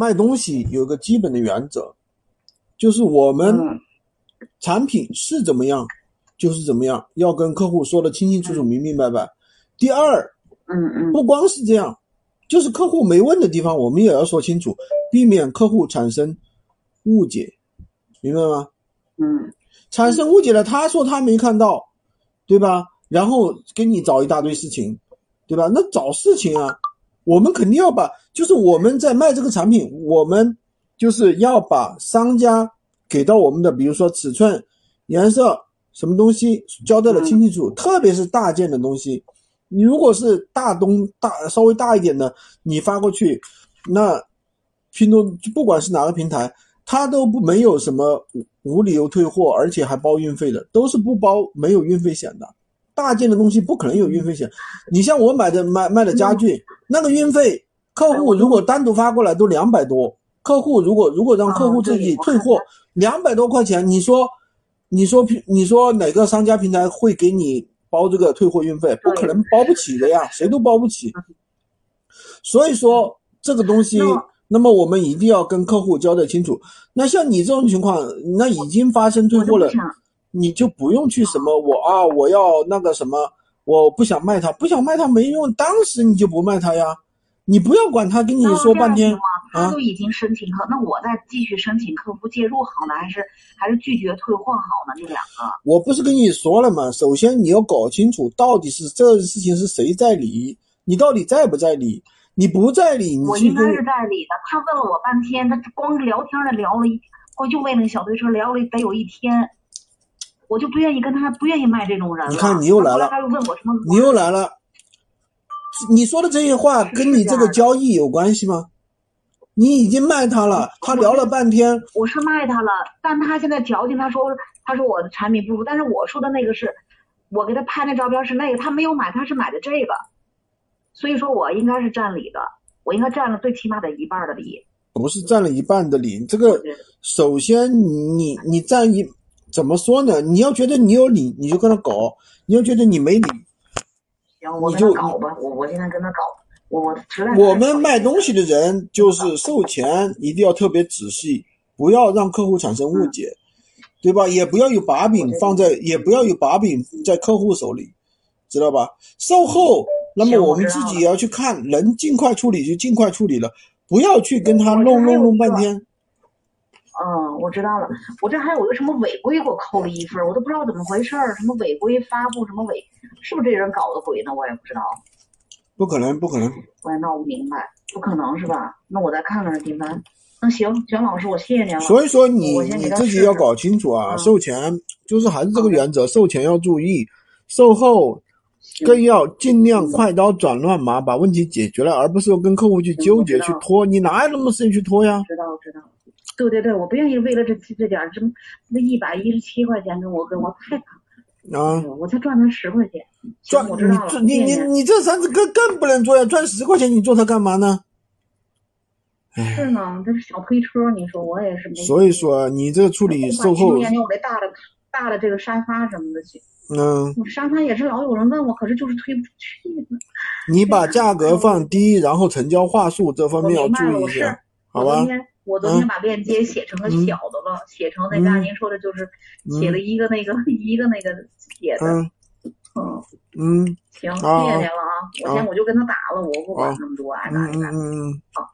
卖东西有个基本的原则，就是我们嗯产品是怎么样就是怎么样，要跟客户说的清清楚楚、明明白白。第二，嗯嗯不光是这样，就是客户没问的地方，我们也要说清楚，避免客户产生误解，明白吗？嗯产生误解了，他说他没看到，对吧？然后给你找一大堆事情，对吧？那找事情啊，我们肯定要把，就是我们在卖这个产品，我们就是要把商家给到我们的，比如说尺寸、颜色、什么东西交代的清清楚楚，特别是大件的东西。你如果是大东大稍微大一点的，你发过去，那拼多不管是哪个平台，它都不没有什么无无理由退货，而且还包运费的，都是不包没有运费险的。大件的东西不可能有运费险。你像我买的卖卖的家具，那个运费，客户如果单独发过来都两百多，客户如果如果让客户自己退货两百多块钱，你说你说平你说哪个商家平台会给你包这个退货运费？不可能包不起的呀，谁都包不起。所以说这个东西那么我们一定要跟客户交代清楚。那像你这种情况，那已经发生退货了你就不用去什么我啊，我要那个什么，我不想卖它，不想卖它没用，当时你就不卖它呀，你不要管他跟你说半天他啊都已经申请客，那我再继续申请客服介入好呢，还是还是拒绝退货好呢？这两个，我不是跟你说了吗？首先你要搞清楚到底是这个事情是谁在理，你到底在不在理？你不在理，你我应该是在理的。他问了我半天，他光聊天的聊了一，我就为那个小推车聊了得有一天，我就不愿意跟他不愿意卖这种人了。你看你又来了他又问我什么？你又来了，你说的这些话跟你这个交易有关系吗？你已经卖他了，他聊了半天，我是卖他了，但他现在矫情，他说他说我的产品不如，但是我说的那个是，我给他拍那照片是那个，他没有买，他是买的这个，所以说我应该是占理的，我应该占了最起码得一半的理。不是占了一半的理。这个首先你你占一怎么说呢？你要觉得你有理，你就跟他搞；你要觉得你没理，行，我你就跟他搞吧，我我现在跟他搞，我我实在我们卖东西的人就是售前一定要特别仔细，不要让客户产生误解，对吧？也不要有把柄放在，也不要有把柄在客户手里，知道吧？售后，那么我们自己也要去看，能尽快处理就尽快处理了，不要去跟他弄弄弄半天。嗯，我知道了。我这还有个什么违规，给我扣了一分儿，我都不知道怎么回事儿。什么违规发布，什么违，是不是这人搞的鬼呢？我也不知道，不可能，不可能。我也闹不明白。不可能是吧？那我再看看这订单。那行，蒋老师，我谢谢您了。所以说你你自己要搞清楚啊，嗯售前就是还是这个原则，售前要注意，售后更要尽量快刀斩乱麻，把问题解决了，而不是跟客户去纠结去拖，你哪有那么时间去拖呀？知道知道。对对对，我不愿意为了这这点儿这么那一百一十七块钱跟我跟我太惨啊，了，我才赚他十块钱。赚，我知道了。你你你这三次更更不能做呀，赚十块钱你做它干嘛呢？哎，是呢，这是小推车，你说我也是没。所以说你这个处理售后，年我这大的大的这个沙发什么的去，嗯，我沙发也是老有人问我，可是就是推不出去。你把价格放低，然后成交话术这方面要注意一下，好吧我昨？天把链接写成个嗯。小的了，写成那个按您说的，就是写了一个那个 一个那个写的，嗯。嗯，嗯。行，谢啊谢您了啊，我啊先我就跟他打了，我不管啊那么多，爱嗯咋地咋地。嗯嗯。嗯，好。